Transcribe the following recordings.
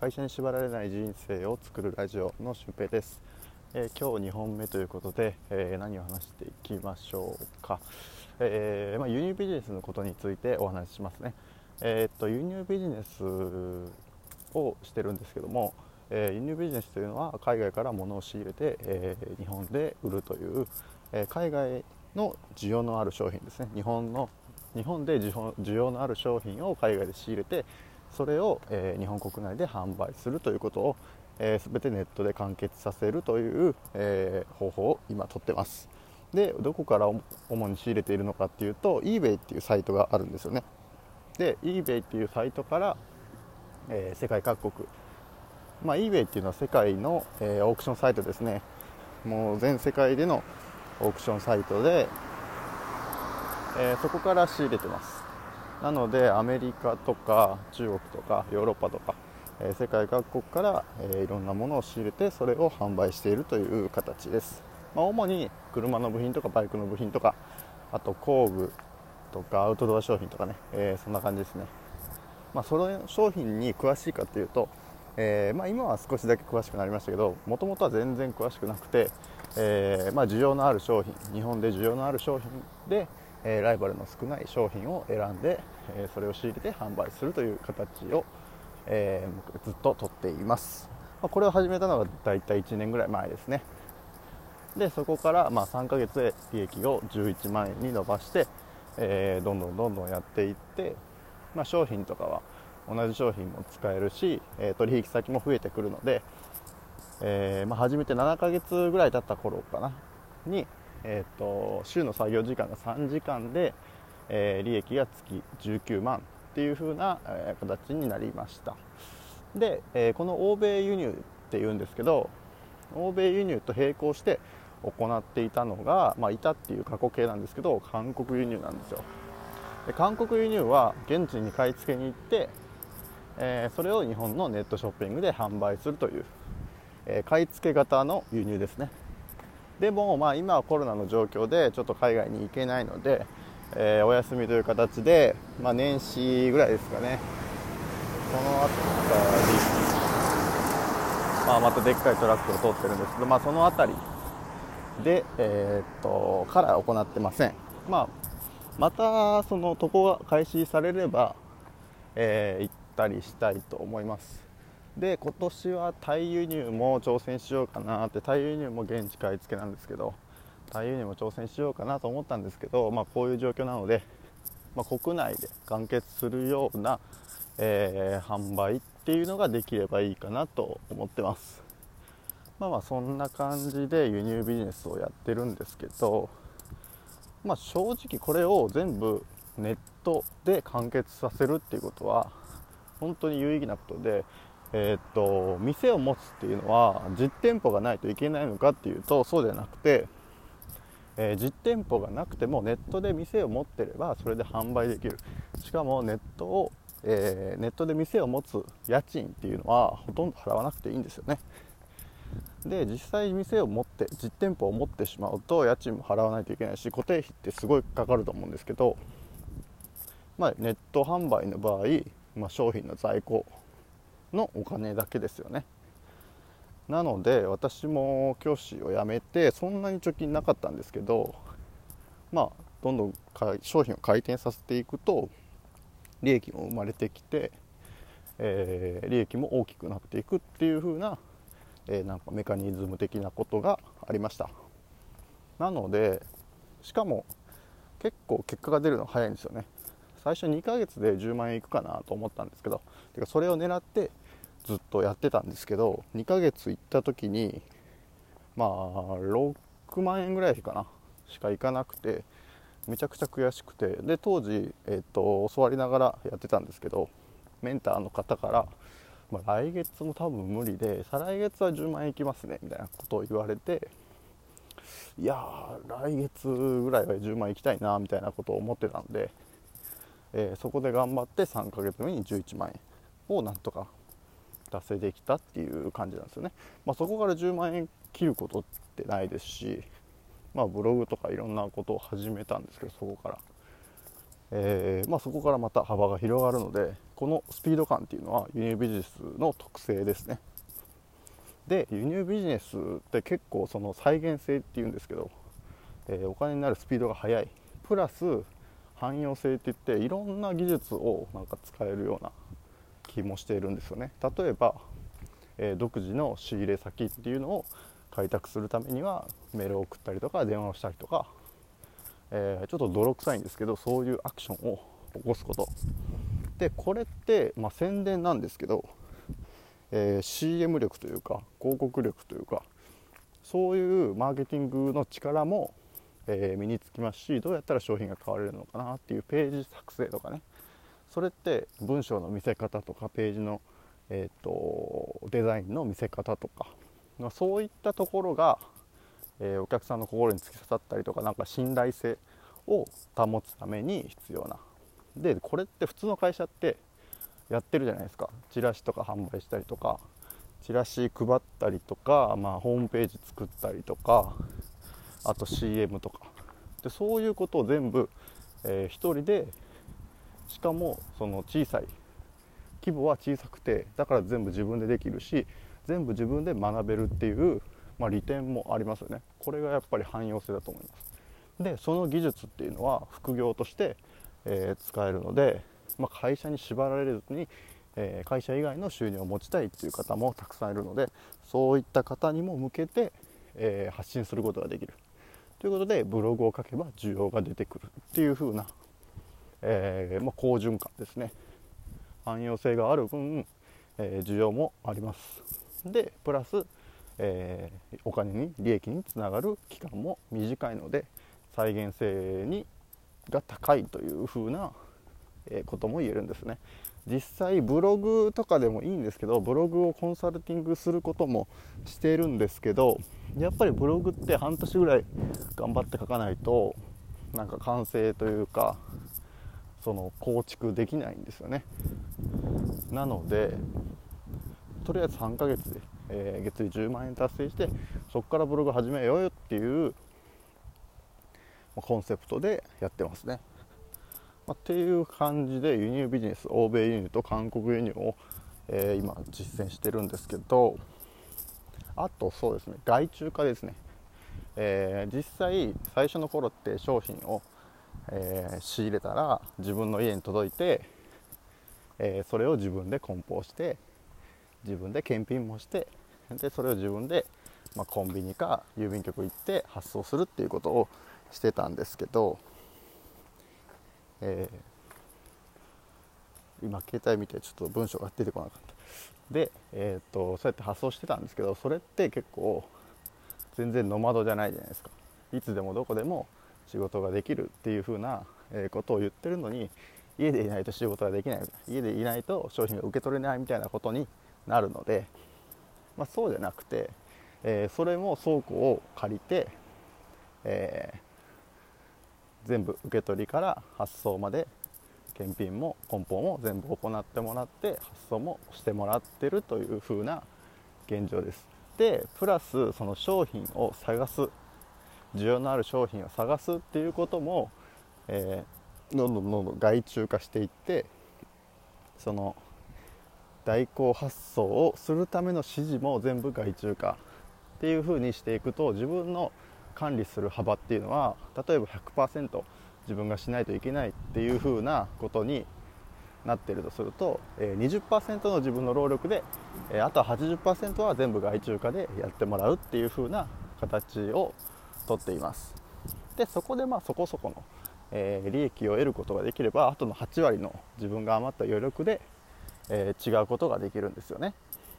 会社に縛られない人生を作るラジオの俊平です、えー、今日2本目ということで、えー、何を話していきましょうか、えー、まあ、輸入ビジネスのことについてお話ししますね。えっと輸入ビジネスをしてるんですけども、え輸入ビジネスというのは海外から物を仕入れて、え日本で売るという、え海外の需要のある商品ですね。日本の日本で需要のある商品を海外で仕入れてそれを、えー、日本国内で販売するということを、えー、全てネットで完結させるという、えー、方法を今取ってます。でどこから主に仕入れているのかっていうと eBay っていうサイトがあるんですよね。で eBay っていうサイトから、え世界各国。まあ、eBay っていうのは世界の、えオークションサイトですね。もう全世界でのオークションサイトで、えそこから仕入れてます。なのでアメリカとか中国とかヨーロッパとか、え世界各国から、えいろんなものを仕入れてそれを販売しているという形です、まあ、主に車の部品とかバイクの部品とかあと工具とかアウトドア商品とかね、えー、そんな感じですね、まあ、その商品に詳しいかというと、えー、まあ、今は少しだけ詳しくなりましたけどもともとは全然詳しくなくて、えー、まあ、需要のある商品日本で需要のある商品でえライバルの少ない商品を選んで、えそれを仕入れて販売するという形を、えー、ずっととっています、ま、これを始めたのが大体1年ぐらい前ですね。でそこからま3ヶ月で利益を11万円に伸ばして、えー、どんどんどんどんやっていって、まあ、商品とかは同じ商品も使えるし、えー、取引先も増えてくるので、えー、まあ、初めて7ヶ月ぐらい経った頃かなに、えーと、週の作業時間が3時間で、えー、利益が月19万っていう風な、えー、形になりました。で、えー、この欧米輸入っていうんですけど欧米輸入と並行して行っていたのが、まあ、いたっていう過去形なんですけど韓国輸入なんですよ。で韓国輸入は現地に買い付けに行って、えー、それを日本のネットショッピングで販売するという、えー、買い付け型の輸入ですね。でも、まあ、今はコロナの状況でちょっと海外に行けないので、えー、お休みという形で、まあ、年始ぐらいですかね。この辺り、まあ、またでっかいトラックを通ってるんですけど、まあ、その辺りで、えー、っとから行ってません、まあ、またその渡航が開始されれば、えー、行ったりしたいと思います。で今年はタイ輸入も挑戦しようかなってタイ輸入も現地買い付けなんですけどタイ輸入も挑戦しようかなと思ったんですけど、まあ、こういう状況なので、まあ、国内で完結するような、えー、販売っていうのができればいいかなと思ってます。まあまあそんな感じで輸入ビジネスをやってるんですけど、まあ、正直これを全部ネットで完結させるっていうことは本当に有意義なことでえー、っと店を持つっていうのは実店舗がないといけないのかっていうとそうじゃなくて、えー、実店舗がなくてもネットで店を持ってればそれで販売できる。しかもネットを、えー、ネットで店を持つ家賃っていうのはほとんど払わなくていいんですよね。で実際店を持って実店舗を持ってしまうと家賃も払わないといけないし固定費ってすごいかかると思うんですけど、まあ、ネット販売の場合、まあ、商品の在庫のお金だけですよね。なので私も教師を辞めてそんなに貯金なかったんですけどまあどんどん商品を回転させていくと利益も生まれてきて、えー、利益も大きくなっていくっていう風な、えー、なんかメカニズム的なことがありました。なのでしかも結構結果が出るの早いんですよね。最初2ヶ月で10万円いくかなと思ったんですけどてかそれを狙ってずっとやってたんですけど2ヶ月行った時にまあ6万円ぐらいかなしか行かなくてめちゃくちゃ悔しくてで当時、えーと、教わりながらやってたんですけどメンターの方から、まあ、来月も多分無理で再来月は10万円いきますねみたいなことを言われていや来月ぐらいは10万円いきたいなみたいなことを思ってたんで、えー、そこで頑張って3ヶ月目に11万円をなんとか達成できたっていう感じなんですよね、まあ、そこから10万円切ることってないですし、まあ、ブログとかいろんなことを始めたんですけどそこから、えー、まあ、そこからまた幅が広がるのでこのスピード感っていうのは輸入ビジネスの特性ですね。で輸入ビジネスって結構その再現性っていうんですけど、えー、お金になるスピードが速い。プラス汎用性っていっていろんな技術をなんか使えるような気もしているんですよね。例えば、えー、独自の仕入れ先っていうのを開拓するためにはメールを送ったりとか電話をしたりとか、えー、ちょっと泥臭いんですけどそういうアクションを起こすこと。でこれって、まあ、宣伝なんですけどえー、CM 力というか広告力というかそういうマーケティングの力も、えー、身につきますしどうやったら商品が買われるのかなっていうページ作成とかね。それって文章の見せ方とかページの、えーと、デザインの見せ方とかそういったところが、えー、お客さんの心に突き刺さったりとかなんか信頼性を保つために必要な。でこれって普通の会社ってやってるじゃないですか。チラシとか販売したりとかチラシ配ったりとか、まあ、ホームページ作ったりとかあと CM とか。でそういうことを全部、えー、1人でしかもその小さい規模は小さくてだから全部自分でできるし全部自分で学べるっていう、まあ、利点もありますよね。これがやっぱり汎用性だと思います。でその技術っていうのは副業として、えー、使えるのでまあ、会社に縛られずに、えー、会社以外の収入を持ちたいっていう方もたくさんいるのでそういった方にも向けて、えー、発信することができる。ということでブログを書けば需要が出てくるっていう風な、えー、まあ、好循環ですね。汎用性がある分、え需要もあります。でプラス、えお金に利益につながる期間も短いので再現性にが高いという風なえことも言えるんですね。実際ブログとかでもいいんですけどブログをコンサルティングすることもしてるんですけどやっぱりブログって半年ぐらい頑張って書かないとなんか完成というかその構築できないんですよね。なのでとりあえず3ヶ月で、えー、月利10万円達成してそこからブログ始めようよっていうコンセプトでやってますね。まあ、っていう感じで輸入ビジネス欧米輸入と韓国輸入を、えー、今実践してるんですけどあとそうですね外注化ですね、えー、実際最初の頃って商品を、えー、仕入れたら自分の家に届いて、えそれを自分で梱包して自分で検品もしてでそれを自分で、まあ、コンビニか郵便局行って発送するっていうことをしてたんですけどえー、今携帯見てちょっと文章が出てこなかった。で、えーと、そうやって発送してたんですけどそれって結構全然ノマドじゃないじゃないですか。いつでもどこでも仕事ができるっていう風なことを言ってるのに家でいないと仕事ができない家でいないと商品が受け取れないみたいなことになるので、まあ、そうじゃなくて、えー、それも倉庫を借りて、えー全部受け取りから発送まで検品も梱包も全部行ってもらって発送もしてもらってるという風な現状です。でプラスその商品を探す需要のある商品を探すっていうことも、えー、どんどんどんどん外注化していってその代行発送をするための指示も全部外注化っていう風にしていくと自分の管理する幅っていうのは例えば100%自分がしないといけないっていう風なことになってるとすると、え20%の自分の労力で、えあとは80%は全部外注化でやってもらうっていう風な形をとっています。でそこでまあそこそこの、え利益を得ることができればあとの8割の自分が余った余力で、え違うことができるんですよね。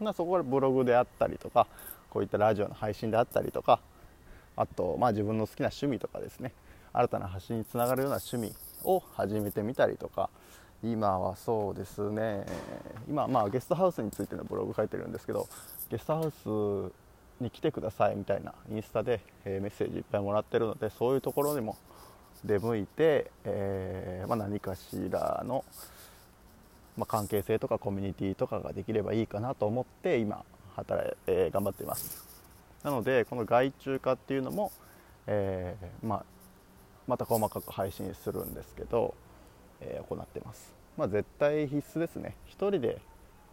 ま、そこでブログであったりとかこういったラジオの配信であったりとかあと、まあ、自分の好きな趣味とかですね。新たな発信につながるような趣味を始めてみたりとか。今はそうですね。今、まあ、ゲストハウスについてのブログ書いてるんですけどゲストハウスに来てくださいみたいなインスタで、えメッセージいっぱいもらってるのでそういうところにも出向いて、えー、まあ、何かしらの、まあ、関係性とかコミュニティとかができればいいかなと思って今働い、えー、頑張っています。なのでこの外注化っていうのも、えー、まあ、また細かく配信するんですけど、え、行ってますまあ、絶対必須ですね1人で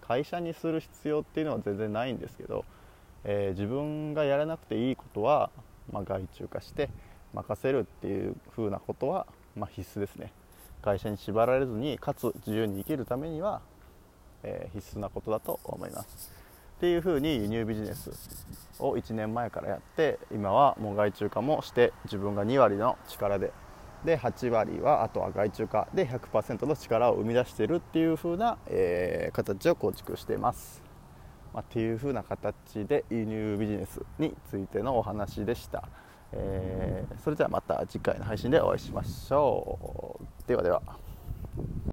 会社にする必要っていうのは全然ないんですけど、えー、自分がやらなくていいことは、まあ、外注化して任せるっていう風なことは、まあ、必須ですね。会社に縛られずにかつ自由に生きるためには、えー、必須なことだと思います。っていう風に輸入ビジネスを1年前からやって今はもう外注化もして自分が2割の力で。で8割はあとは外注化で100%の力を生み出してるっていう風な、えー、形を構築しています、まあ、っていう風な形で輸入ビジネスについてのお話でした、えー、それではまた次回の配信でお会いしましょう。ではでは。